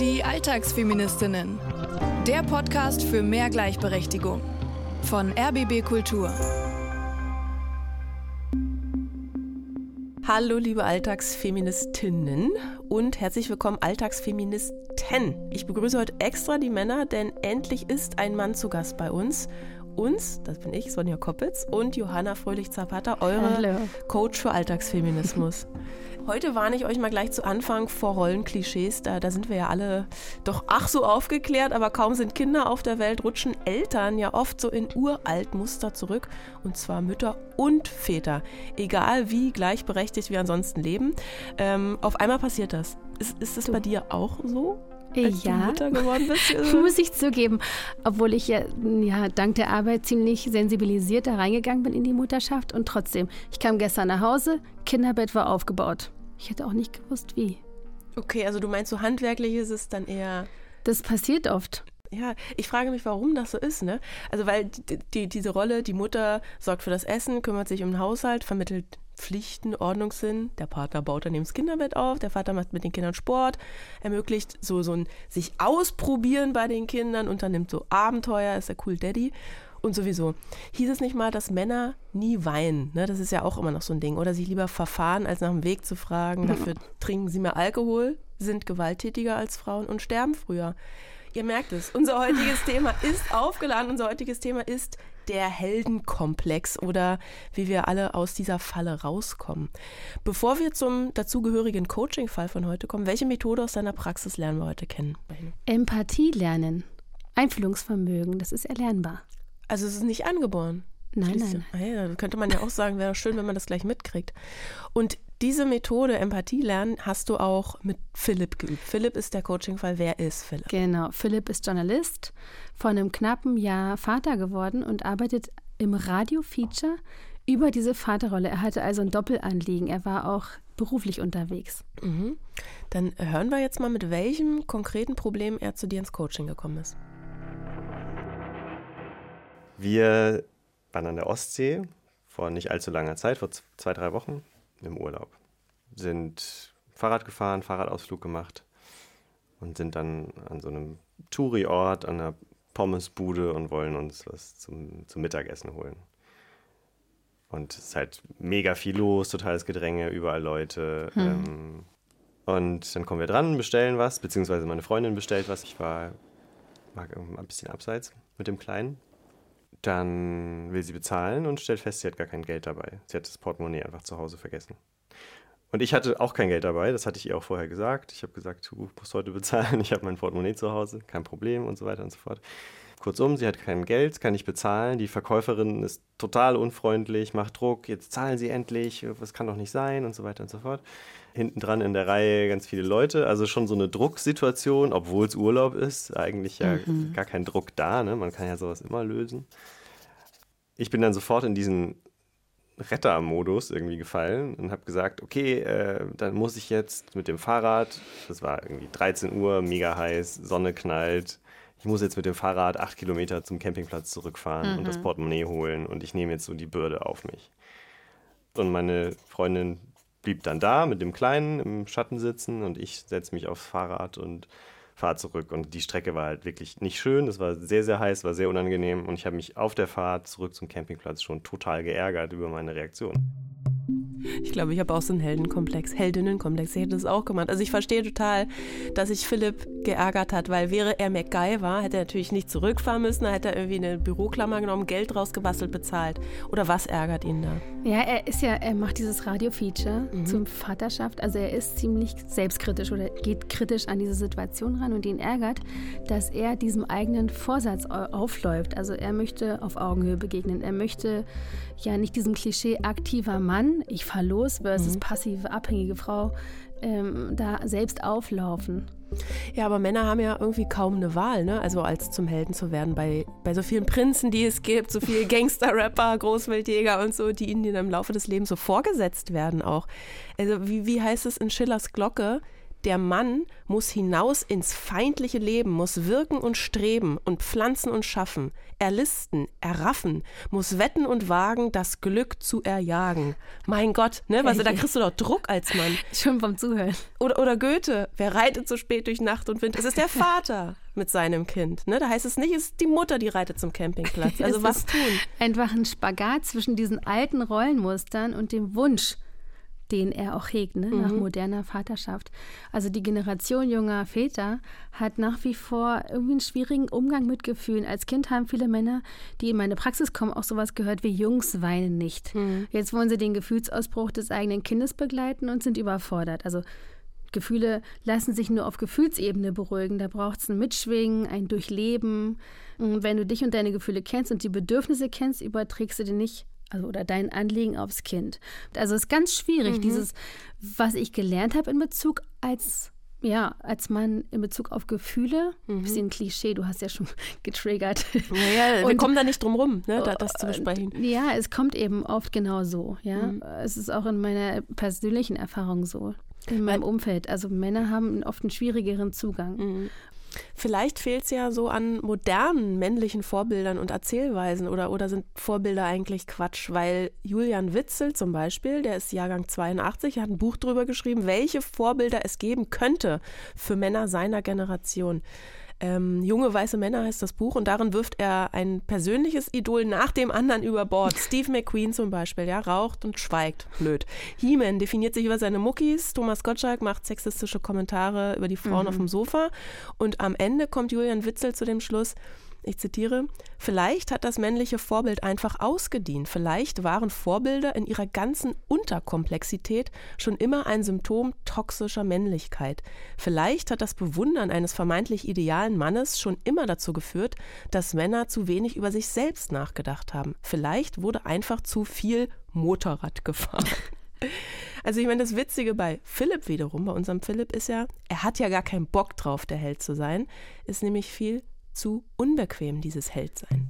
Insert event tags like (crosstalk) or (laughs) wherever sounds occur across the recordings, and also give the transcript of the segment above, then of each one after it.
Die Alltagsfeministinnen. Der Podcast für mehr Gleichberechtigung. Von RBB Kultur. Hallo, liebe Alltagsfeministinnen und herzlich willkommen Alltagsfeministen. Ich begrüße heute extra die Männer, denn endlich ist ein Mann zu Gast bei uns uns, das bin ich, Sonja Koppitz, und Johanna Fröhlich-Zapata, eure Hallo. Coach für Alltagsfeminismus. (laughs) Heute warne ich euch mal gleich zu Anfang vor Rollenklischees. Da, da sind wir ja alle doch ach so aufgeklärt, aber kaum sind Kinder auf der Welt, rutschen Eltern ja oft so in uralt Muster zurück. Und zwar Mütter und Väter. Egal wie gleichberechtigt wir ansonsten leben. Ähm, auf einmal passiert das. Ist, ist das bei dir auch so? Als ja, du Mutter geworden bist? (laughs) muss ich zugeben. Obwohl ich ja, ja dank der Arbeit ziemlich sensibilisiert da reingegangen bin in die Mutterschaft. Und trotzdem, ich kam gestern nach Hause, Kinderbett war aufgebaut. Ich hätte auch nicht gewusst, wie. Okay, also du meinst, so handwerklich ist es dann eher. Das passiert oft. Ja, ich frage mich, warum das so ist, ne? Also, weil die, die, diese Rolle, die Mutter sorgt für das Essen, kümmert sich um den Haushalt, vermittelt Pflichten, Ordnungssinn. Der Partner baut dann eben das Kinderbett auf, der Vater macht mit den Kindern Sport, ermöglicht so, so ein sich ausprobieren bei den Kindern, unternimmt so Abenteuer, ist der cool Daddy. Und sowieso, hieß es nicht mal, dass Männer nie weinen? Ne? Das ist ja auch immer noch so ein Ding. Oder sich lieber verfahren, als nach dem Weg zu fragen. Dafür (laughs) trinken sie mehr Alkohol, sind gewalttätiger als Frauen und sterben früher. Ihr merkt es, unser heutiges Thema ist aufgeladen. Unser heutiges Thema ist der Heldenkomplex oder wie wir alle aus dieser Falle rauskommen. Bevor wir zum dazugehörigen Coaching-Fall von heute kommen, welche Methode aus deiner Praxis lernen wir heute kennen? Empathie lernen. Einfühlungsvermögen, das ist erlernbar. Also es ist nicht angeboren. Nein, nein. ja- Ah ja, könnte man ja auch sagen, wäre schön, wenn man das gleich mitkriegt. Und diese Methode, Empathie lernen, hast du auch mit Philipp geübt. Philipp ist der Coaching-Fall. Wer ist Philipp? Genau. Philipp ist Journalist, vor einem knappen Jahr Vater geworden und arbeitet im Radio-Feature über diese Vaterrolle. Er hatte also ein Doppelanliegen. Er war auch beruflich unterwegs. Mhm. Dann hören wir jetzt mal, mit welchem konkreten Problem er zu dir ins Coaching gekommen ist. Wir waren an der Ostsee vor nicht allzu langer Zeit, vor zwei, drei Wochen im Urlaub. Sind Fahrrad gefahren, Fahrradausflug gemacht und sind dann an so einem Touri-Ort, an einer Pommesbude und wollen uns was zum, zum Mittagessen holen. Und es ist halt mega viel los, totales Gedränge, überall Leute. Ähm, und dann kommen wir dran, bestellen was, beziehungsweise meine Freundin bestellt was. Ich war, war ein bisschen abseits mit dem Kleinen. Dann will sie bezahlen und stellt fest, sie hat gar kein Geld dabei. Sie hat das Portemonnaie einfach zu Hause vergessen. Und ich hatte auch kein Geld dabei, das hatte ich ihr auch vorher gesagt. Ich habe gesagt, du musst heute bezahlen, (laughs) ich habe mein Portemonnaie zu Hause, kein Problem und so weiter und so fort. Kurzum, sie hat kein Geld, kann nicht bezahlen. Die Verkäuferin ist total unfreundlich, macht Druck, jetzt zahlen sie endlich, das kann doch nicht sein und so weiter und so fort. Hinten dran in der Reihe ganz viele Leute, also schon so eine Drucksituation, obwohl es Urlaub ist, eigentlich ja gar kein Druck da, ne? man kann ja sowas immer lösen. Ich bin dann sofort in diesen Rettermodus irgendwie gefallen und habe gesagt, okay, äh, dann muss ich jetzt mit dem Fahrrad, das war irgendwie 13 Uhr, mega heiß, Sonne knallt, ich muss jetzt mit dem Fahrrad acht Kilometer zum Campingplatz zurückfahren und das Portemonnaie holen und ich nehme jetzt so die Bürde auf mich. Und meine Freundin blieb dann da mit dem Kleinen im Schatten sitzen und ich setze mich aufs Fahrrad und fahre zurück. Und die Strecke war halt wirklich nicht schön. Es war sehr, sehr heiß, war sehr unangenehm. Und ich habe mich auf der Fahrt zurück zum Campingplatz schon total geärgert über meine Reaktion. Ich glaube, ich habe auch so einen Heldenkomplex, Heldinnenkomplex. Ich hätte das auch gemacht. Also ich verstehe total, dass sich Philipp geärgert hat, weil wäre er MacGyver, hätte er natürlich nicht zurückfahren müssen, da hätte er irgendwie eine Büroklammer genommen, Geld rausgebastelt, bezahlt. Oder was ärgert ihn da? Ja, er ist ja, er macht dieses Radio-Feature zum Vaterschaft. Also er ist ziemlich selbstkritisch oder geht kritisch an diese Situation ran und ihn ärgert, dass er diesem eigenen Vorsatz au- aufläuft. Also er möchte auf Augenhöhe begegnen. Er möchte ja nicht diesem Klischee aktiver Mann, ich fahr los versus passive, abhängige Frau, ähm, da selbst auflaufen. Ja, aber Männer haben ja irgendwie kaum eine Wahl, ne? Also als zum Helden zu werden bei, bei so vielen Prinzen, die es gibt, so viele (laughs) Gangster-Rapper, Großwildjäger und so, die ihnen im Laufe des Lebens so vorgesetzt werden auch. Also wie, wie heißt es in Schillers Glocke? Der Mann muss hinaus ins feindliche Leben, muss wirken und streben und pflanzen und schaffen, erlisten, erraffen, muss wetten und wagen, das Glück zu erjagen. Mein Gott, ne, was, da kriegst du doch Druck als Mann. (laughs) Schon vom Zuhören. Oder, oder Goethe, wer reitet so spät durch Nacht und Wind? Es ist der (laughs) Vater mit seinem Kind. Ne? Da heißt es nicht, es ist die Mutter, die reitet zum Campingplatz. (laughs) Also was tun? Einfach ein Spagat zwischen diesen alten Rollenmustern und dem Wunsch, den er auch hegt, ne? nach Mhm. moderner Vaterschaft. Also die Generation junger Väter hat nach wie vor irgendwie einen schwierigen Umgang mit Gefühlen. Als Kind haben viele Männer, die in meine Praxis kommen, auch sowas gehört wie Jungs weinen nicht. Mhm. Jetzt wollen sie den Gefühlsausbruch des eigenen Kindes begleiten und sind überfordert. Also Gefühle lassen sich nur auf Gefühlsebene beruhigen. Da braucht es ein Mitschwingen, ein Durchleben. Und wenn du dich und deine Gefühle kennst und die Bedürfnisse kennst, überträgst du die nicht also oder dein Anliegen aufs Kind. Also es ist ganz schwierig, dieses, was ich gelernt habe in Bezug als ja, als Mann in Bezug auf Gefühle, bisschen Klischee, du hast ja schon (laughs) getriggert. Naja, wir kommen da nicht drum rum, ne, da, das zu besprechen. Ja, es kommt eben oft genau so. Ja, es ist auch in meiner persönlichen Erfahrung so. In meinem Umfeld. Also Männer haben oft einen schwierigeren Zugang. Vielleicht fehlt es ja so an modernen männlichen Vorbildern und Erzählweisen oder, oder sind Vorbilder eigentlich Quatsch, weil Julian Witzel zum Beispiel, der ist Jahrgang 82, hat ein Buch drüber geschrieben, welche Vorbilder es geben könnte für Männer seiner Generation. Ähm, Junge weiße Männer heißt das Buch und darin wirft er ein persönliches Idol nach dem anderen über Bord. Steve McQueen zum Beispiel, ja, raucht und schweigt. Blöd. He-Man definiert sich über seine Muckis, Thomas Gottschalk macht sexistische Kommentare über die Frauen auf dem Sofa und am Ende kommt Julian Witzel zu dem Schluss, ich zitiere, vielleicht hat das männliche Vorbild einfach ausgedient. Vielleicht waren Vorbilder in ihrer ganzen Unterkomplexität schon immer ein Symptom toxischer Männlichkeit. Vielleicht hat das Bewundern eines vermeintlich idealen Mannes schon immer dazu geführt, dass Männer zu wenig über sich selbst nachgedacht haben. Vielleicht wurde einfach zu viel Motorrad gefahren. (laughs) Also ich meine, das Witzige bei Philipp wiederum, bei unserem Philipp ist ja, er hat ja gar keinen Bock drauf, der Held zu sein, ist nämlich viel zu unbequem, dieses Heldsein.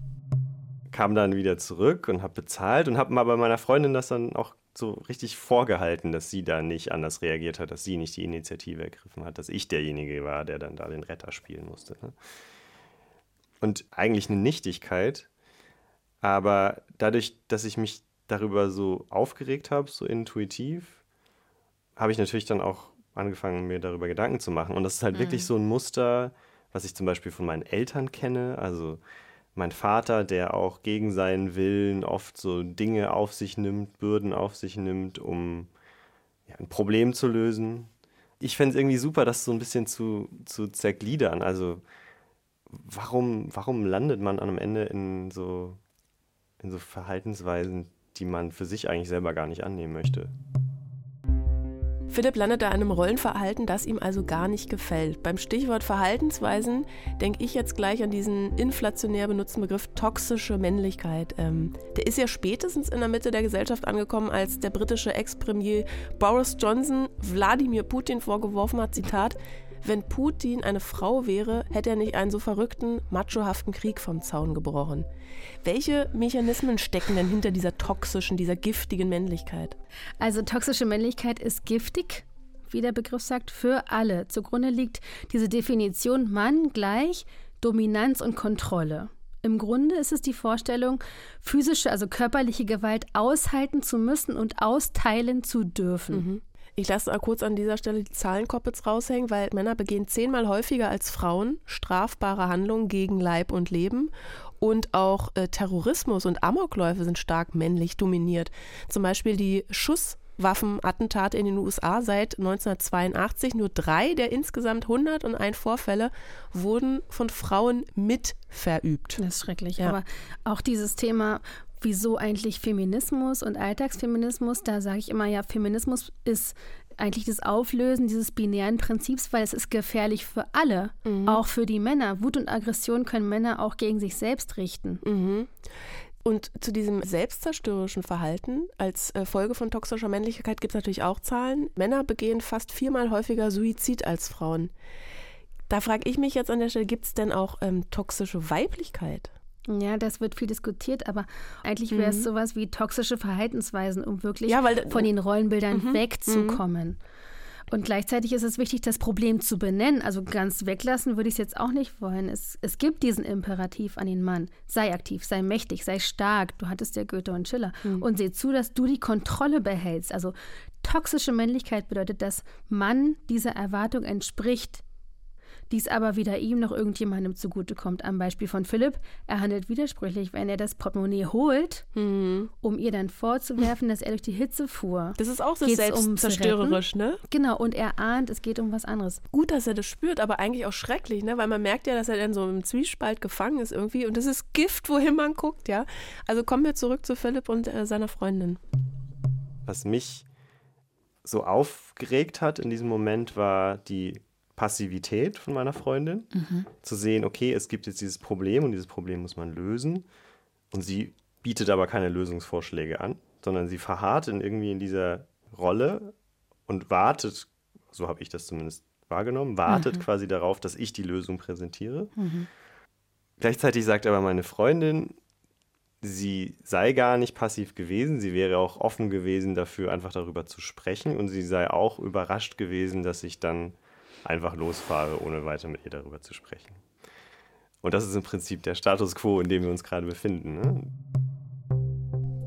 Kam dann wieder zurück und habe bezahlt und habe mal bei meiner Freundin das dann auch so richtig vorgehalten, dass sie da nicht anders reagiert hat, dass sie nicht die Initiative ergriffen hat, dass ich derjenige war, der dann da den Retter spielen musste. Ne? Und eigentlich eine Nichtigkeit, aber dadurch, dass ich mich darüber so aufgeregt habe, so intuitiv, habe ich natürlich dann auch angefangen, mir darüber Gedanken zu machen. Und das ist halt wirklich so ein Muster, was ich zum Beispiel von meinen Eltern kenne. Also mein Vater, der auch gegen seinen Willen oft so Dinge auf sich nimmt, Bürden auf sich nimmt, um ja, ein Problem zu lösen. Ich fände es irgendwie super, das so ein bisschen zu, zu zergliedern. Also warum, warum landet man am Ende in so, in so Verhaltensweisen, die man für sich eigentlich selber gar nicht annehmen möchte? Philipp landet da in einem Rollenverhalten, das ihm also gar nicht gefällt. Beim Stichwort Verhaltensweisen denke ich jetzt gleich an diesen inflationär benutzten Begriff toxische Männlichkeit. Ähm, der ist ja spätestens in der Mitte der Gesellschaft angekommen, als der britische Ex-Premier Boris Johnson Wladimir Putin vorgeworfen hat, Zitat, wenn Putin eine Frau wäre, hätte er nicht einen so verrückten, machohaften Krieg vom Zaun gebrochen. Welche Mechanismen stecken denn hinter dieser toxischen, dieser giftigen Männlichkeit? Also toxische Männlichkeit ist giftig, wie der Begriff sagt, für alle. Zugrunde liegt diese Definition Mann gleich Dominanz und Kontrolle. Im Grunde ist es die Vorstellung, physische, also körperliche Gewalt aushalten zu müssen und austeilen zu dürfen. Ich lasse kurz an dieser Stelle die Zahlenkoppels raushängen, weil Männer begehen zehnmal häufiger als Frauen strafbare Handlungen gegen Leib und Leben. Und auch äh, Terrorismus und Amokläufe sind stark männlich dominiert. Zum Beispiel die Schusswaffenattentate in den USA seit 1982. Nur drei der insgesamt 101 Vorfälle wurden von Frauen mit verübt. Das ist schrecklich. Ja. Aber auch dieses Thema, wieso eigentlich Feminismus und Alltagsfeminismus, da sage ich immer, ja, Feminismus ist eigentlich das Auflösen dieses binären Prinzips, weil es ist gefährlich für alle, auch für die Männer. Wut und Aggression können Männer auch gegen sich selbst richten. Und zu diesem selbstzerstörerischen Verhalten als äh, Folge von toxischer Männlichkeit gibt es natürlich auch Zahlen. Männer begehen fast viermal häufiger Suizid als Frauen. Da frage ich mich jetzt an der Stelle, gibt es denn auch ähm, toxische Weiblichkeit? Ja, das wird viel diskutiert, aber eigentlich wäre es sowas wie toxische Verhaltensweisen, um wirklich Ja, weil- von den Rollenbildern wegzukommen. Und gleichzeitig ist es wichtig, das Problem zu benennen. Also ganz weglassen würde ich es jetzt auch nicht wollen. Es, es gibt diesen Imperativ an den Mann. Sei aktiv, sei mächtig, sei stark. Du hattest ja Goethe und Schiller. Mhm. Und seh zu, dass du die Kontrolle behältst. Also toxische Männlichkeit bedeutet, dass Mann dieser Erwartung entspricht, dies aber weder ihm noch irgendjemandem zugutekommt. Am Beispiel von Philipp, er handelt widersprüchlich, wenn er das Portemonnaie holt, mhm. um ihr dann vorzuwerfen, dass er durch die Hitze fuhr. Das ist auch so selbstzerstörerisch, ne? Genau, und er ahnt, es geht um was anderes. Gut, dass er das spürt, aber eigentlich auch schrecklich, ne? Weil man merkt ja, dass er dann so im Zwiespalt gefangen ist irgendwie und das ist Gift, wohin man guckt, ja? Also kommen wir zurück zu Philipp und äh, seiner Freundin. Was mich so aufgeregt hat in diesem Moment, war die Passivität von meiner Freundin, mhm. zu sehen, okay, es gibt jetzt dieses Problem und dieses Problem muss man lösen. Und sie bietet aber keine Lösungsvorschläge an, sondern sie verharrt in irgendwie in dieser Rolle und wartet, so habe ich das zumindest wahrgenommen, wartet mhm. quasi darauf, dass ich die Lösung präsentiere. Mhm. Gleichzeitig sagt aber meine Freundin, sie sei gar nicht passiv gewesen, sie wäre auch offen gewesen dafür, einfach darüber zu sprechen und sie sei auch überrascht gewesen, dass ich dann einfach losfahre, ohne weiter mit ihr darüber zu sprechen. Und das ist im Prinzip der Status quo, in dem wir uns gerade befinden. Ne?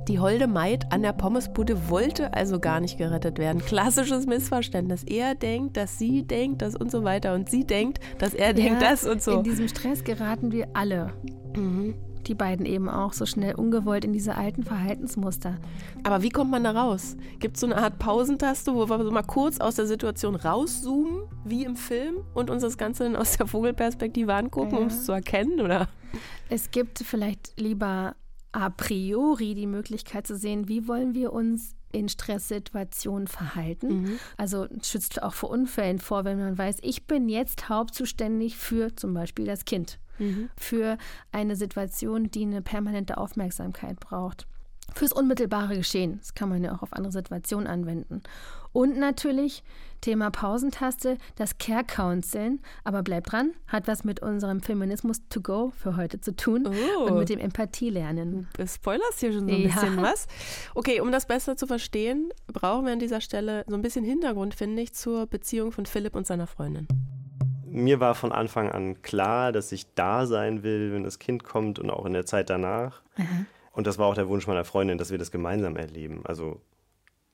Die holde Maid an der Pommesbude wollte also gar nicht gerettet werden. Klassisches Missverständnis. Er denkt, dass sie denkt, das und so weiter. Und sie denkt, dass er denkt, ja, das und so. In diesem Stress geraten wir alle. Mhm die beiden eben auch so schnell ungewollt in diese alten Verhaltensmuster. Aber wie kommt man da raus? Gibt es so eine Art Pausentaste, wo wir so mal kurz aus der Situation rauszoomen, wie im Film, und uns das Ganze dann aus der Vogelperspektive angucken, ja. um es zu erkennen? Oder? Es gibt vielleicht lieber a priori die Möglichkeit zu sehen, wie wollen wir uns in Stresssituationen verhalten. Mhm. Also schützt auch vor Unfällen vor, wenn man weiß, ich bin jetzt hauptzuständig für zum Beispiel das Kind mhm. für eine Situation, die eine permanente Aufmerksamkeit braucht. Fürs unmittelbare Geschehen. Das kann man ja auch auf andere Situationen anwenden. Und natürlich Thema Pausentaste, das Care-Counseln. Aber bleibt dran, hat was mit unserem Feminismus to go für heute zu tun oh. und mit dem Empathielernen. Du spoilerst hier schon so ein ja. bisschen (laughs) was. Okay, um das besser zu verstehen, brauchen wir an dieser Stelle so ein bisschen Hintergrund, finde ich, zur Beziehung von Philipp und seiner Freundin mir war von Anfang an klar, dass ich da sein will, wenn das Kind kommt und auch in der Zeit danach. Mhm. Und das war auch der Wunsch meiner Freundin, dass wir das gemeinsam erleben. Also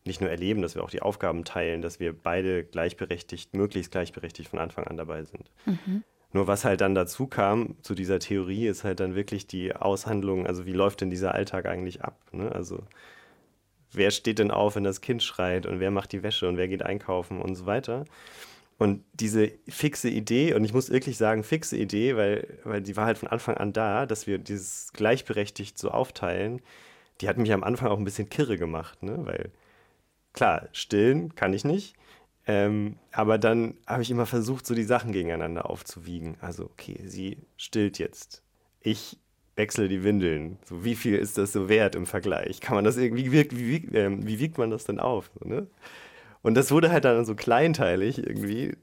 nicht nur erleben, dass wir auch die Aufgaben teilen, dass wir beide gleichberechtigt, möglichst gleichberechtigt von Anfang an dabei sind. Mhm. Nur was halt dann dazu kam zu dieser Theorie, ist halt dann wirklich die Aushandlung, also wie läuft denn dieser Alltag eigentlich ab? Ne? Also wer steht denn auf, wenn das Kind schreit und wer macht die Wäsche und wer geht einkaufen und so weiter. Und diese fixe Idee, und ich muss wirklich sagen, fixe Idee, weil, weil die war halt von Anfang an da, dass wir dieses gleichberechtigt so aufteilen, die hat mich am Anfang auch ein bisschen kirre gemacht, ne? Weil klar, stillen kann ich nicht. Ähm, aber dann habe ich immer versucht, so die Sachen gegeneinander aufzuwiegen. Also, okay, sie stillt jetzt. Ich wechsle die Windeln. So, wie viel ist das so wert im Vergleich? Kann man das irgendwie, wie, wie, äh, wie wiegt man das denn auf? So, ne? Und das wurde halt dann so kleinteilig irgendwie.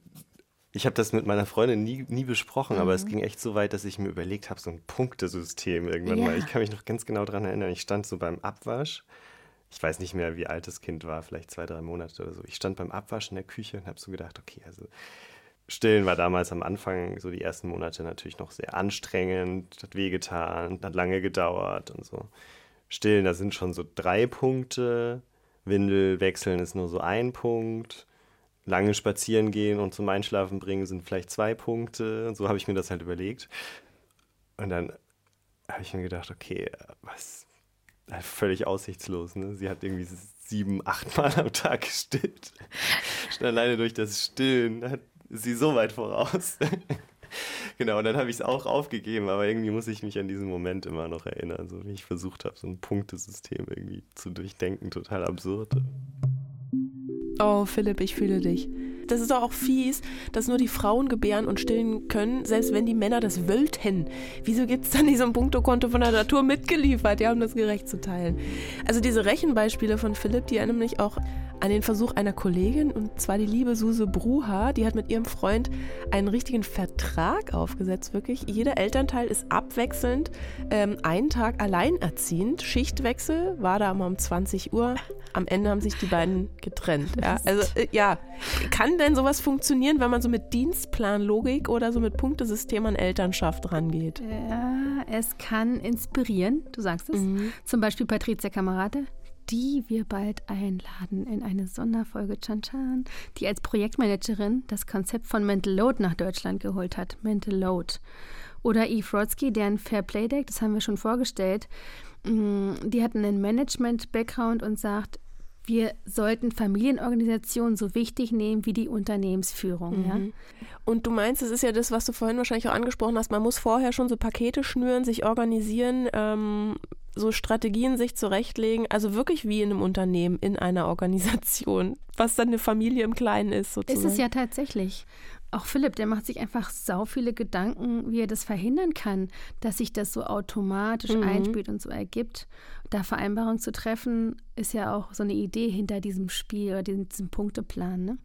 Ich habe das mit meiner Freundin nie, nie besprochen, mhm. aber es mhm. ging echt so weit, dass ich mir überlegt habe, so ein Punktesystem irgendwann ja. mal. Ich kann mich noch ganz genau daran erinnern. Ich stand so beim Abwasch. Ich weiß nicht mehr, wie alt das Kind war, vielleicht zwei, drei Monate oder so. Ich stand beim Abwasch in der Küche und habe so gedacht, okay, also Stillen war damals am Anfang, so die ersten Monate natürlich noch sehr anstrengend, hat wehgetan, hat lange gedauert und so. Stillen, da sind schon so drei Punkte. Windel wechseln ist nur so ein Punkt. Lange spazieren gehen und zum Einschlafen bringen sind vielleicht zwei Punkte. Und so habe ich mir das halt überlegt. Und dann habe ich mir gedacht, okay, was halt völlig aussichtslos. Ne? Sie hat irgendwie sieben, acht Mal am Tag gestillt. Schon alleine durch das Stillen hat sie so weit voraus. Genau, und dann habe ich es auch aufgegeben, aber irgendwie muss ich mich an diesen Moment immer noch erinnern, so wie ich versucht habe, so ein Punktesystem irgendwie zu durchdenken, total absurd. Oh, Philipp, ich fühle dich. Das ist doch auch fies, dass nur die Frauen gebären und stillen können, selbst wenn die Männer das wollten. Wieso gibt es dann nicht so ein Punktekonto von der Natur mitgeliefert, ja, um das gerecht zu teilen? Also diese Rechenbeispiele von Philipp, die erinnern mich auch an den Versuch einer Kollegin, und zwar die liebe Suse Bruha. Die hat mit ihrem Freund einen richtigen Vertrag aufgesetzt, wirklich. Jeder Elternteil ist abwechselnd, ähm, einen Tag alleinerziehend. Schichtwechsel war da mal um 20 Uhr. Am Ende haben sich die beiden getrennt. Ja, also, äh, ja. Kann denn sowas funktionieren, wenn man so mit Dienstplanlogik oder so mit Punktesystem an Elternschaft rangeht? Ja, es kann inspirieren, du sagst es. Mhm. Zum Beispiel Patricia Kamerate, die wir bald einladen in eine Sonderfolge Chan Chan, die als Projektmanagerin das Konzept von Mental Load nach Deutschland geholt hat. Mental Load. Oder Eve Rodsky, deren Fair Play Deck, das haben wir schon vorgestellt, mm, die hat einen Management-Background und sagt, wir sollten Familienorganisationen so wichtig nehmen wie die Unternehmensführung. Mhm. Ja? Und du meinst, das ist ja das, was du vorhin wahrscheinlich auch angesprochen hast, man muss vorher schon so Pakete schnüren, sich organisieren, ähm, so Strategien sich zurechtlegen, also wirklich wie in einem Unternehmen, in einer Organisation, was dann eine Familie im Kleinen ist sozusagen. Ist es ja tatsächlich. Auch Philipp, der macht sich einfach sau viele Gedanken, wie er das verhindern kann, dass sich das so automatisch mhm. einspielt und so ergibt. Da Vereinbarungen zu treffen, ist ja auch so eine Idee hinter diesem Spiel oder diesem, diesem Punkteplan. Ne?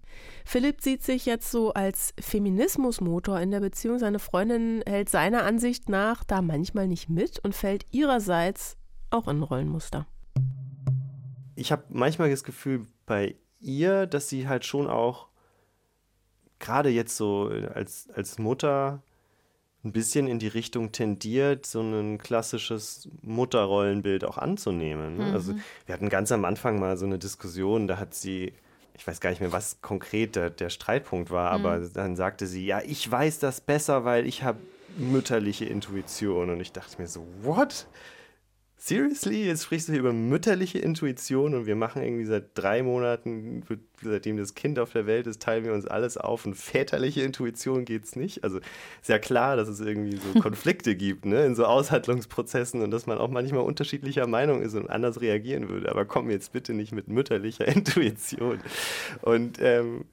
Philipp sieht sich jetzt so als Feminismusmotor in der Beziehung. Seine Freundin hält seiner Ansicht nach da manchmal nicht mit und fällt ihrerseits auch in Rollenmuster. Ich habe manchmal das Gefühl bei ihr, dass sie halt schon auch gerade jetzt so als, als Mutter ein bisschen in die Richtung tendiert, so ein klassisches Mutterrollenbild auch anzunehmen. Ne? Also, mhm. Also wir hatten ganz am Anfang mal so eine Diskussion, da hat sie, ich weiß gar nicht mehr, was konkret der, der Streitpunkt war, mhm. aber dann sagte sie, ja, ich weiß das besser, weil ich habe mütterliche Intuition. Und ich dachte mir so, what? Seriously, jetzt sprichst du hier über mütterliche Intuition und wir machen irgendwie seit drei Monaten, seitdem das Kind auf der Welt ist, teilen wir uns alles auf und väterliche Intuition geht es nicht. Also ist ja klar, dass es irgendwie so (laughs) Konflikte gibt, ne, in so Aushandlungsprozessen und dass man auch manchmal unterschiedlicher Meinung ist und anders reagieren würde. Aber komm jetzt bitte nicht mit mütterlicher (laughs) Intuition. Und ähm,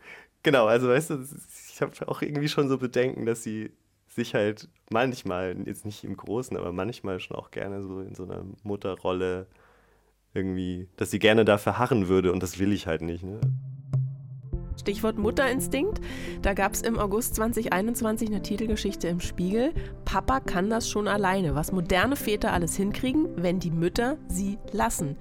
genau, also weißt du, ich habe auch irgendwie schon so Bedenken, dass sie sich halt manchmal, jetzt nicht im Großen, aber manchmal schon auch gerne so in so einer Mutterrolle irgendwie, dass sie gerne da verharren würde und das will ich halt nicht. Ne? Stichwort Mutterinstinkt. Da gab es im August 2021 eine Titelgeschichte im Spiegel. Papa kann das schon alleine, was moderne Väter alles hinkriegen, wenn die Mütter sie lassen,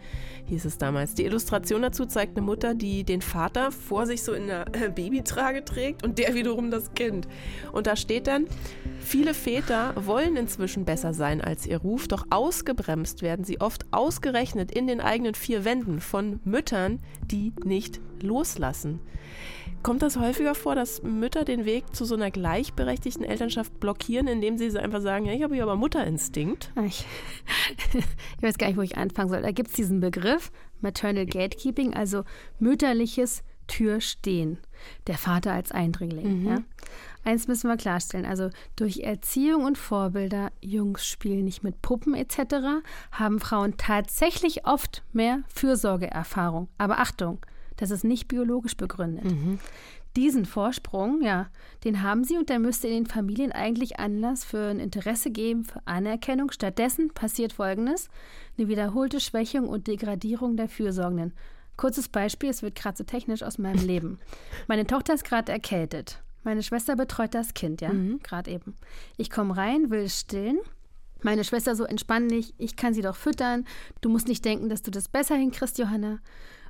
hieß es damals. Die Illustration dazu zeigt eine Mutter, die den Vater vor sich so in der Babytrage trägt und der wiederum das Kind. Und da steht dann, viele Väter wollen inzwischen besser sein als ihr Ruf, doch ausgebremst werden sie oft ausgerechnet in den eigenen vier Wänden von Müttern, die nicht loslassen. Kommt das häufiger vor, dass Mütter den Weg zu so einer gleichberechtigten Elternschaft blockieren, indem sie einfach sagen, ja, ich habe hier aber Mutterinstinkt? Ich, (laughs) ich weiß gar nicht, wo ich anfangen soll. Da gibt es diesen Begriff Maternal Gatekeeping, also mütterliches Türstehen. Der Vater als Eindringling. Mhm. Ja? Eins müssen wir klarstellen, also durch Erziehung und Vorbilder, Jungs spielen nicht mit Puppen etc., haben Frauen tatsächlich oft mehr Fürsorgeerfahrung. Aber Achtung, das ist nicht biologisch begründet. Mhm. Diesen Vorsprung, ja, den haben sie und der müsste in den Familien eigentlich Anlass für ein Interesse geben, für Anerkennung. Stattdessen passiert Folgendes: eine wiederholte Schwächung und Degradierung der Fürsorgenden. Kurzes Beispiel, es wird gerade so technisch aus meinem Leben. Meine Tochter ist gerade erkältet. Meine Schwester betreut das Kind, ja, mhm. gerade eben. Ich komme rein, will stillen. Meine Schwester so entspann dich, ich kann sie doch füttern. Du musst nicht denken, dass du das besser hinkriegst, Johanna.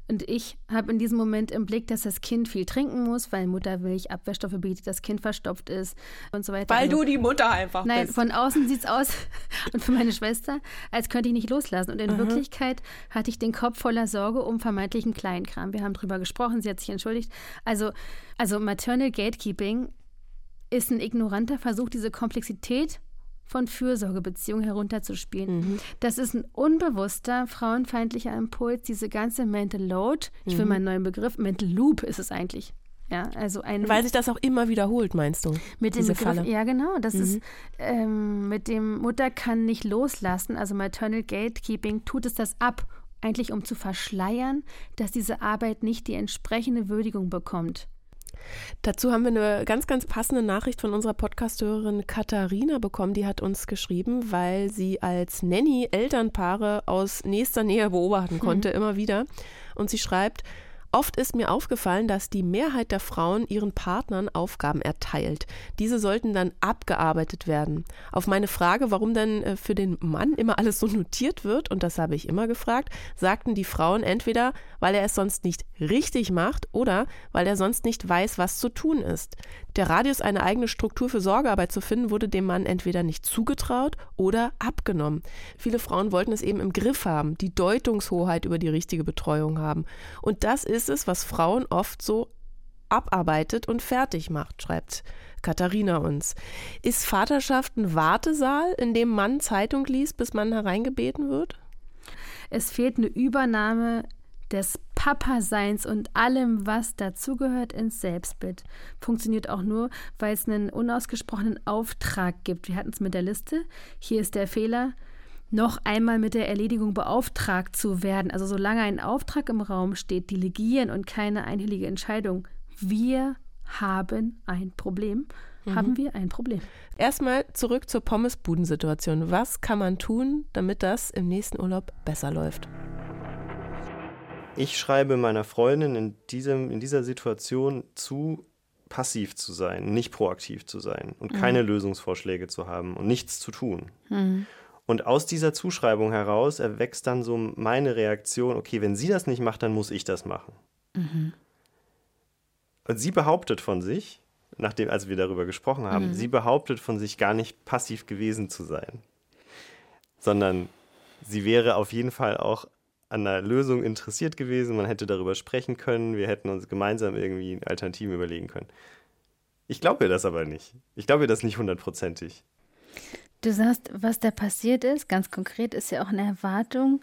Und ich habe in diesem Moment im Blick, dass das Kind viel trinken muss, weil Muttermilch Abwehrstoffe bietet, das Kind verstopft ist und so weiter. Weil also, du die Mutter einfach nein, bist. Nein, von außen sieht es aus (laughs) und für meine Schwester, als könnte ich nicht loslassen. Und in mhm. Wirklichkeit hatte ich den Kopf voller Sorge um vermeintlichen Kleinkram. Wir haben drüber gesprochen, sie hat sich entschuldigt. Also, also Maternal Gatekeeping ist ein ignoranter Versuch, diese Komplexität von Fürsorgebeziehungen herunterzuspielen. Mhm. Das ist ein unbewusster, frauenfeindlicher Impuls, diese ganze Mental Load. Ich mhm. will mal einen neuen Begriff, Mental Loop ist es eigentlich. Ja, also ein, Weil sich das auch immer wiederholt, meinst du? Mit dem Begriff, Falle. ja genau, das mhm. ist ähm, mit dem Mutter kann nicht loslassen, also Maternal Gatekeeping tut es das ab, eigentlich um zu verschleiern, dass diese Arbeit nicht die entsprechende Würdigung bekommt. Dazu haben wir eine ganz, ganz passende Nachricht von unserer Podcasthörerin Katharina bekommen. Die hat uns geschrieben, weil sie als Nanny Elternpaare aus nächster Nähe beobachten konnte, mhm. immer wieder. Und sie schreibt, Oft ist mir aufgefallen, dass die Mehrheit der Frauen ihren Partnern Aufgaben erteilt. Diese sollten dann abgearbeitet werden. Auf meine Frage, warum denn äh, für den Mann immer alles so notiert wird, und das habe ich immer gefragt, sagten die Frauen entweder, weil er es sonst nicht richtig macht oder weil er sonst nicht weiß, was zu tun ist. Der Radius, eine eigene Struktur für Sorgearbeit zu finden, wurde dem Mann entweder nicht zugetraut oder abgenommen. Viele Frauen wollten es eben im Griff haben, die Deutungshoheit über die richtige Betreuung haben. Und das ist es, was Frauen oft so abarbeitet und fertig macht, schreibt Katharina uns. Ist Vaterschaft ein Wartesaal, in dem Mann Zeitung liest, bis man hereingebeten wird? Es fehlt eine Übernahme des Papa-Seins und allem, was dazugehört, ins Selbstbild. Funktioniert auch nur, weil es einen unausgesprochenen Auftrag gibt. Wir hatten es mit der Liste. Hier ist der Fehler. Noch einmal mit der Erledigung beauftragt zu werden. Also solange ein Auftrag im Raum steht, delegieren und keine einhellige Entscheidung. Wir haben ein Problem. Mhm. Haben wir ein Problem. Erstmal zurück zur Pommesbudensituation. Was kann man tun, damit das im nächsten Urlaub besser läuft? Ich schreibe meiner Freundin in, diesem, in dieser Situation zu, passiv zu sein, nicht proaktiv zu sein und mhm. keine Lösungsvorschläge zu haben und nichts zu tun. Mhm. Und aus dieser Zuschreibung heraus erwächst dann so meine Reaktion, okay, wenn sie das nicht macht, dann muss ich das machen. Mhm. Und sie behauptet von sich, nachdem, als wir darüber gesprochen haben, mhm. sie behauptet von sich gar nicht passiv gewesen zu sein, sondern sie wäre auf jeden Fall auch an einer Lösung interessiert gewesen, man hätte darüber sprechen können, wir hätten uns gemeinsam irgendwie Alternativen überlegen können. Ich glaube ihr das aber nicht. Ich glaube ihr das nicht hundertprozentig. Du sagst, was da passiert ist, ganz konkret ist ja auch eine Erwartung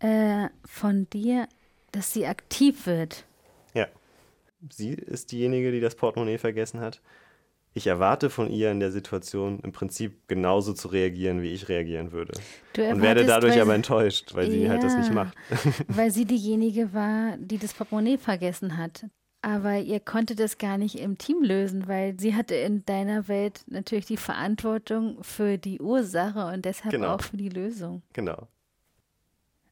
äh, von dir, dass sie aktiv wird. Ja. Sie ist diejenige, die das Portemonnaie vergessen hat ich erwarte von ihr in der Situation im Prinzip genauso zu reagieren, wie ich reagieren würde. und werde dadurch aber enttäuscht, weil sie ja, halt das nicht macht. (laughs) weil sie diejenige war, die das Portemonnaie vergessen hat. Aber ihr konntet das gar nicht im Team lösen, weil sie hatte in deiner Welt natürlich die Verantwortung für die Ursache und deshalb genau. auch für die Lösung. Genau.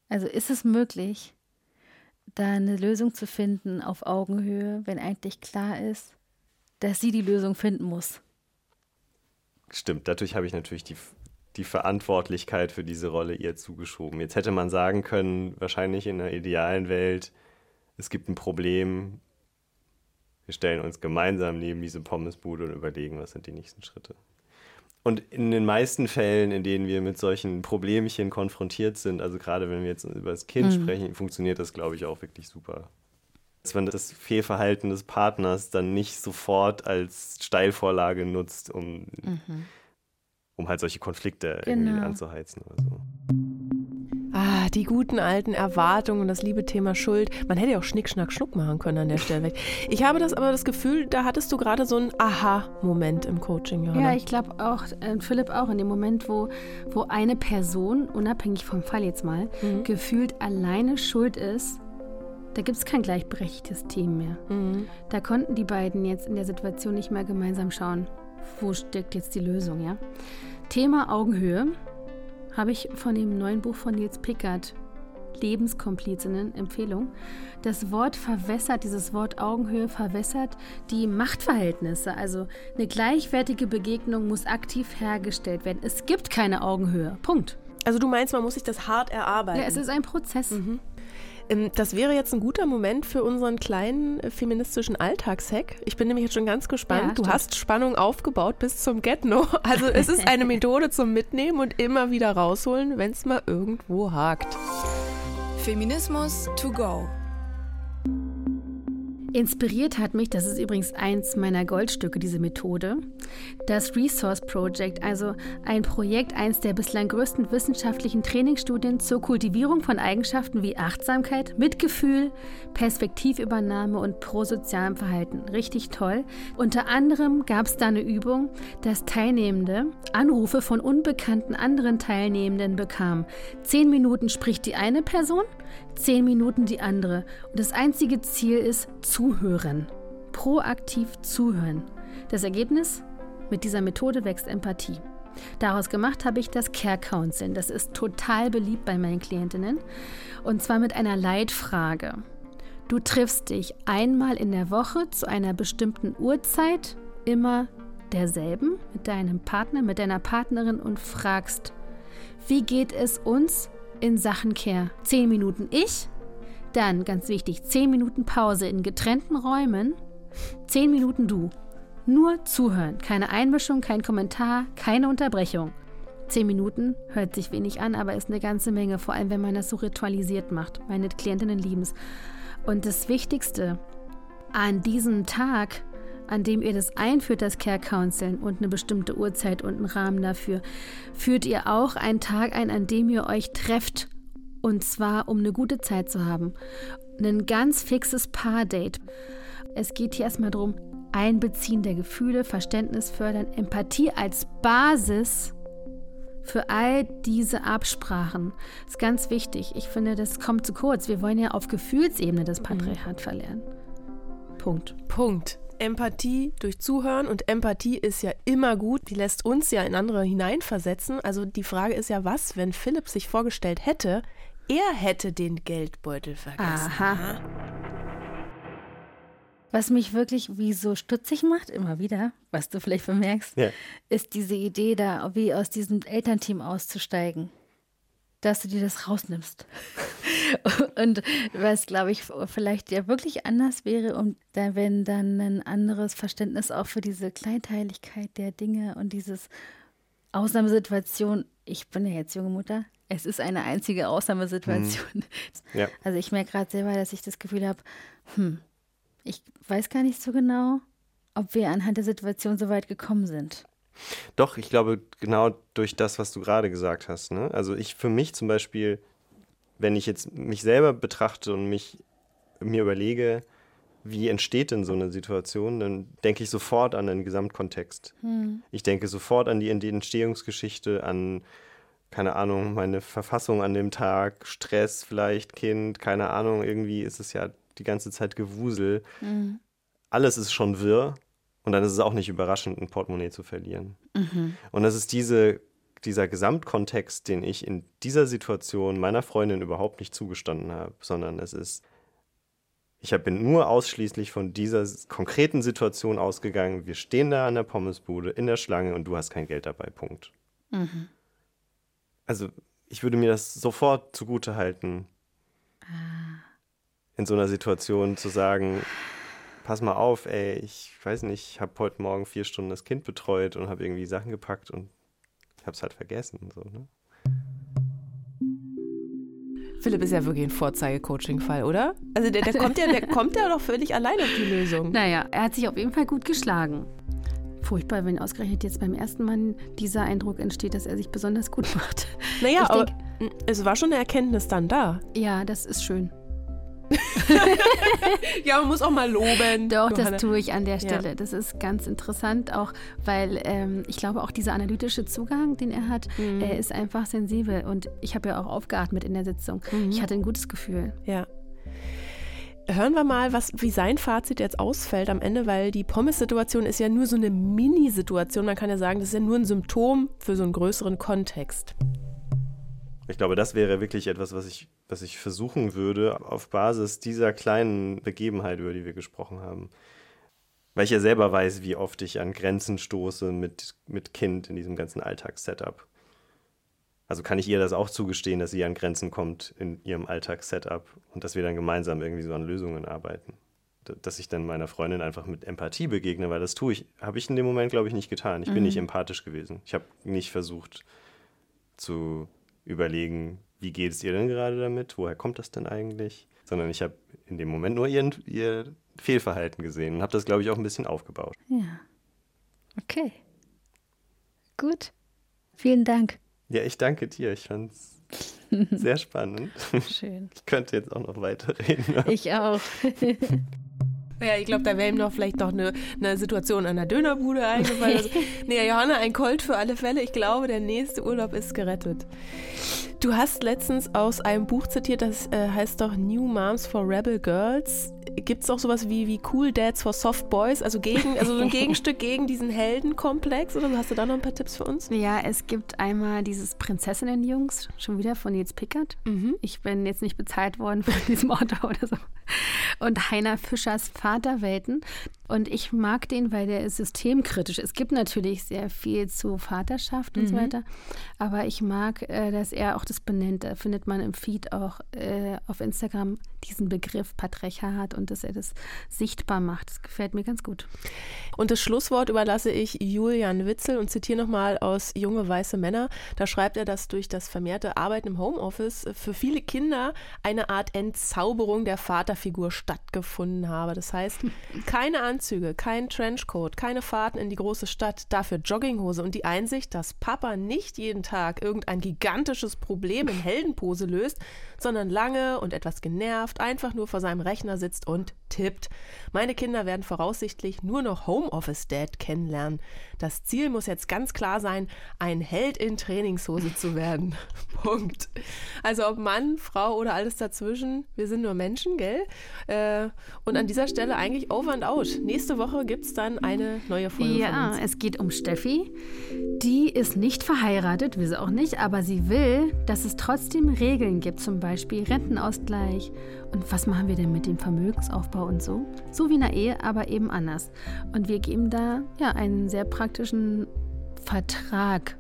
Also ist es möglich, da eine Lösung zu finden auf Augenhöhe, wenn eigentlich klar ist, dass sie die Lösung finden muss. Stimmt, dadurch habe ich natürlich die, die Verantwortlichkeit für diese Rolle ihr zugeschoben. Jetzt hätte man sagen können, wahrscheinlich in einer idealen Welt, es gibt ein Problem, wir stellen uns gemeinsam neben diese Pommesbude und überlegen, was sind die nächsten Schritte. Und in den meisten Fällen, in denen wir mit solchen Problemchen konfrontiert sind, also gerade wenn wir jetzt über das Kind mhm. sprechen, funktioniert das, glaube ich, auch wirklich super dass man das Fehlverhalten des Partners dann nicht sofort als Steilvorlage nutzt, um, mhm. um halt solche Konflikte genau. irgendwie anzuheizen oder so. Ah, die guten alten Erwartungen und das liebe Thema Schuld. Man hätte ja auch Schnick, Schnack, Schnuck machen können an der Stelle. Ich habe das aber das Gefühl, da hattest du gerade so einen Aha-Moment im Coaching, Johanna. Ja, ich glaube auch, äh, Philipp auch, in dem Moment, wo, wo eine Person, unabhängig vom Fall jetzt mal, mhm. gefühlt alleine schuld ist da gibt es kein gleichberechtigtes Team mehr. Mhm. Da konnten die beiden jetzt in der Situation nicht mehr gemeinsam schauen, wo steckt jetzt die Lösung, ja? Thema Augenhöhe habe ich von dem neuen Buch von Nils Pickard, Lebenskomplizinnen, Empfehlung. Das Wort verwässert, dieses Wort Augenhöhe verwässert die Machtverhältnisse. Also eine gleichwertige Begegnung muss aktiv hergestellt werden. Es gibt keine Augenhöhe. Punkt. Also du meinst, man muss sich das hart erarbeiten? Ja, es ist ein Prozess. Mhm. Ähm, das wäre jetzt ein guter Moment für unseren kleinen äh, feministischen Alltagshack. Ich bin nämlich jetzt schon ganz gespannt. Ja, du hast Spannung aufgebaut bis zum Get-No. (laughs) Also es ist eine Methode zum Mitnehmen und immer wieder rausholen, wenn es mal irgendwo hakt. Feminismus to go. Inspiriert hat mich, das ist übrigens eins meiner Goldstücke, diese Methode, das Resource Project, also ein Projekt, eins der bislang größten wissenschaftlichen Trainingsstudien zur Kultivierung von Eigenschaften wie Achtsamkeit, Mitgefühl, Perspektivübernahme und prosozialem Verhalten. Richtig toll. Unter anderem gab es da eine Übung, dass Teilnehmende Anrufe von unbekannten anderen Teilnehmenden bekamen. Zehn Minuten spricht die eine Person, zehn Minuten die andere. Und das einzige Ziel ist zuhören. Proaktiv zuhören. Das Ergebnis? Mit dieser Methode wächst Empathie. Daraus gemacht habe ich das Care Counseling. Das ist total beliebt bei meinen Klientinnen. Und zwar mit einer Leitfrage. Du triffst dich einmal in der Woche zu einer bestimmten Uhrzeit, immer derselben, mit deinem Partner, mit deiner Partnerin und fragst, wie geht es uns in Sachen Care? Zehn Minuten ich, dann ganz wichtig, zehn Minuten Pause in getrennten Räumen, zehn Minuten du. Nur zuhören, keine Einmischung, kein Kommentar, keine Unterbrechung. Zehn Minuten hört sich wenig an, aber ist eine ganze Menge, vor allem wenn man das so ritualisiert macht. Meine Klientinnen lieben es. Und das Wichtigste an diesem Tag, an dem ihr das einführt, das Care Counseling und eine bestimmte Uhrzeit und einen Rahmen dafür, führt ihr auch einen Tag ein, an dem ihr euch trefft. Und zwar, um eine gute Zeit zu haben. Ein ganz fixes Paar-Date. Es geht hier erstmal darum, Einbeziehen der Gefühle, Verständnis fördern, Empathie als Basis für all diese Absprachen. Das ist ganz wichtig. Ich finde, das kommt zu kurz. Wir wollen ja auf Gefühlsebene das Patriarchat verlernen. Punkt. Punkt. Empathie durch Zuhören und Empathie ist ja immer gut. Die lässt uns ja in andere hineinversetzen. Also die Frage ist ja, was, wenn Philipp sich vorgestellt hätte, er hätte den Geldbeutel vergessen. Aha. Was mich wirklich wie so stutzig macht, immer wieder, was du vielleicht bemerkst, Ja. ist diese Idee da, wie aus diesem Elternteam auszusteigen. Dass du dir das rausnimmst. (laughs) Und was, glaube ich, vielleicht ja wirklich anders wäre, und da, wenn dann ein anderes Verständnis auch für diese Kleinteiligkeit der Dinge und dieses Ausnahmesituation. Ich bin ja jetzt junge Mutter. Es ist eine einzige Ausnahmesituation. Ja. Also ich merke gerade selber, dass ich das Gefühl habe, hm, ich weiß gar nicht so genau, ob wir anhand der Situation so weit gekommen sind. Doch, ich glaube, genau durch das, was du gerade gesagt hast. Ne? Also ich für mich zum Beispiel, wenn ich jetzt mich selber betrachte und mich mir überlege, wie entsteht denn so eine Situation, dann denke ich sofort an den Gesamtkontext. Ich denke sofort an die Entstehungsgeschichte, an, keine Ahnung, meine Verfassung an dem Tag, Stress vielleicht, Kind, keine Ahnung, irgendwie ist es ja die ganze Zeit Gewusel. Alles ist schon wirr und dann ist es auch nicht überraschend, ein Portemonnaie zu verlieren. Und das ist diese, dieser Gesamtkontext, den ich in dieser Situation meiner Freundin überhaupt nicht zugestanden habe, sondern es ist, ich bin nur ausschließlich von dieser konkreten Situation ausgegangen. Wir stehen da an der Pommesbude in der Schlange und du hast kein Geld dabei, Punkt. Also ich würde mir das sofort zugute halten, in so einer Situation zu sagen, pass mal auf, ey, ich weiß nicht, ich habe heute Morgen vier Stunden das Kind betreut und habe irgendwie Sachen gepackt und ich habe es halt vergessen. So, ne? Philipp ist ja wirklich ein Vorzeige-Coaching-Fall, oder? Also der, der kommt ja, der kommt ja doch völlig allein auf die Lösung. Naja, er hat sich auf jeden Fall gut geschlagen. Furchtbar, wenn ausgerechnet jetzt beim ersten Mann dieser Eindruck entsteht, dass er sich besonders gut (laughs) macht. Naja, Ich aber denk- es war schon eine Erkenntnis dann da. Ja, das ist schön. (laughs) Ja, man muss auch mal loben. Doch, Johanna. das tue ich an der Ja. Stelle. Das ist ganz interessant, auch weil ähm, ich glaube, auch dieser analytische Zugang, den er hat, Mhm. er ist einfach sensibel. Und ich habe ja auch aufgeatmet in der Sitzung. Mhm. Ich hatte ein gutes Gefühl. Ja. Hören wir mal, was, wie sein Fazit jetzt ausfällt am Ende, weil die Pommes-Situation ist ja nur so eine Mini-Situation. Man kann ja sagen, das ist ja nur ein Symptom für so einen größeren Kontext. Ich glaube, das wäre wirklich etwas, was ich, was ich versuchen würde, auf Basis dieser kleinen Begebenheit, über die wir gesprochen haben. Weil ich ja selber weiß, wie oft ich an Grenzen stoße mit, mit Kind in diesem ganzen Alltagssetup. Also kann ich ihr das auch zugestehen, dass sie an Grenzen kommt in ihrem Alltagssetup und dass wir dann gemeinsam irgendwie so an Lösungen arbeiten. Dass ich dann meiner Freundin einfach mit Empathie begegne, weil das tue ich, habe ich in dem Moment, glaube ich, nicht getan. Ich bin nicht empathisch gewesen. Ich habe nicht versucht zu überlegen, wie geht es ihr denn gerade damit, woher kommt das denn eigentlich, sondern ich habe in dem Moment nur ihren, ihr Fehlverhalten gesehen und habe das, glaube ich, auch ein bisschen aufgebaut. Ja. Okay. Gut. Vielen Dank. Ja, ich danke dir, ich fand es (laughs) sehr spannend. Schön. Ich könnte jetzt auch noch weiterreden. Ich auch. (laughs) Ja, ich glaube, da wäre ihm noch vielleicht noch eine, eine Situation an der Dönerbude eingefallen. Also, (laughs) nee, Johanna, ein Colt für alle Fälle. Ich glaube, der nächste Urlaub ist gerettet. Du hast letztens aus einem Buch zitiert, das äh, heißt doch New Moms for Rebel Girls. Gibt es auch sowas wie, wie Cool Dads for Soft Boys, also gegen, also so ein (laughs) Gegenstück gegen diesen Heldenkomplex? Oder hast du da noch ein paar Tipps für uns? Ja, es gibt einmal dieses Prinzessinnenjungs, schon wieder von Nils Pickert. Mhm. Ich bin jetzt nicht bezahlt worden von diesem Autor oder so. Und Heiner Fischers Vaterwelten. Und ich mag den, weil der ist systemkritisch. Es gibt natürlich sehr viel zu Vaterschaft und mhm. so weiter. Aber ich mag, äh, dass er auch das benennt. Da findet man im Feed auch äh, auf Instagram diesen Begriff Patriarchat und dass er das sichtbar macht. Das gefällt mir ganz gut. Und das Schlusswort überlasse ich Julian Witzel und zitiere nochmal aus Junge weiße Männer. Da schreibt er, dass durch das vermehrte Arbeiten im Homeoffice für viele Kinder eine Art Entzauberung der Vaterfigur stattgefunden habe. Das heißt, (laughs) keine Anzüge, kein Trenchcoat, keine Fahrten in die große Stadt, dafür Jogginghose und die Einsicht, dass Papa nicht jeden Tag irgendein gigantisches Problem in Heldenpose löst, sondern lange und etwas genervt einfach nur vor seinem Rechner sitzt und tippt. Meine Kinder werden voraussichtlich nur noch Homeoffice Dad kennenlernen. Das Ziel muss jetzt ganz klar sein, ein Held in Trainingshose zu werden. (laughs) Punkt. Also ob Mann, Frau oder alles dazwischen, wir sind nur Menschen, gell? Äh, und an dieser Stelle eigentlich over and out. Nächste Woche gibt es dann eine neue Folge. Ja, es geht um Steffi. Die ist nicht verheiratet, will sie auch nicht, aber sie will, dass es trotzdem Regeln gibt, zum Beispiel Rentenausgleich. Und was machen wir denn mit dem Vermögensaufbau und so? So wie in der Ehe, aber eben anders. Und wir geben da ja einen sehr praktischen Vertrag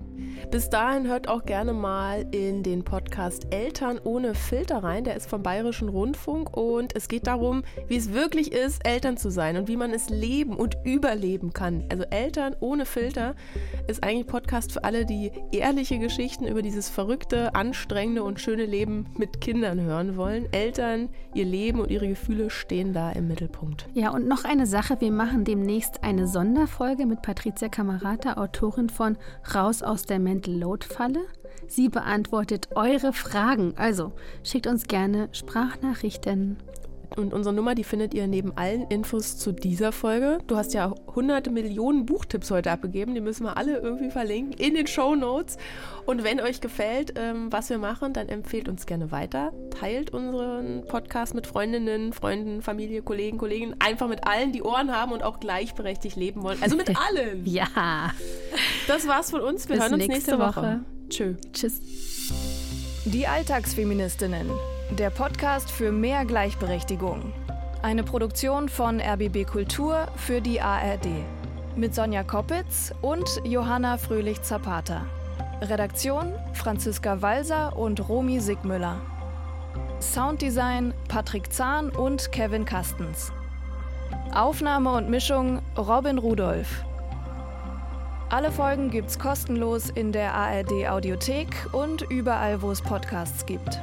bis dahin hört auch gerne mal in den Podcast Eltern ohne Filter rein. Der ist vom Bayerischen Rundfunk und es geht darum, wie es wirklich ist, Eltern zu sein und wie man es leben und überleben kann. Also Eltern ohne Filter ist eigentlich Podcast für alle, die ehrliche Geschichten über dieses verrückte, anstrengende und schöne Leben mit Kindern hören wollen. Eltern, ihr Leben und ihre Gefühle stehen da im Mittelpunkt. Ja, und noch eine Sache, wir machen demnächst eine Sonderfolge mit Patricia Kamerata, Autorin von Raus aus der Mental Load Falle. Sie beantwortet eure Fragen. Also schickt uns gerne Sprachnachrichten. Und unsere Nummer, die findet ihr neben allen Infos zu dieser Folge. Du hast ja hunderte Millionen Buchtipps heute abgegeben. Die müssen wir alle irgendwie verlinken in den Show Notes. Und wenn euch gefällt, ähm, was wir machen, dann empfehlt uns gerne weiter. Teilt unseren Podcast mit Freundinnen, Freunden, Familie, Kollegen, Kolleginnen. Einfach mit allen, die Ohren haben und auch gleichberechtigt leben wollen. Also mit (laughs) allen. ja. Das war's von uns. Wir Bis hören uns nächste, nächste Woche. Woche. Tschö. Tschüss. Die Alltagsfeministinnen. Der Podcast für mehr Gleichberechtigung. Eine Produktion von RBB Kultur für die ARD. Mit Sonja Koppitz und Johanna Fröhlich-Zapata. Redaktion Franziska Walser und Romy Sigmüller. Sounddesign Patrick Zahn und Kevin Kastens. Aufnahme und Mischung Robin Rudolph. Alle Folgen gibt's kostenlos in der ARD Audiothek und überall, wo es Podcasts gibt.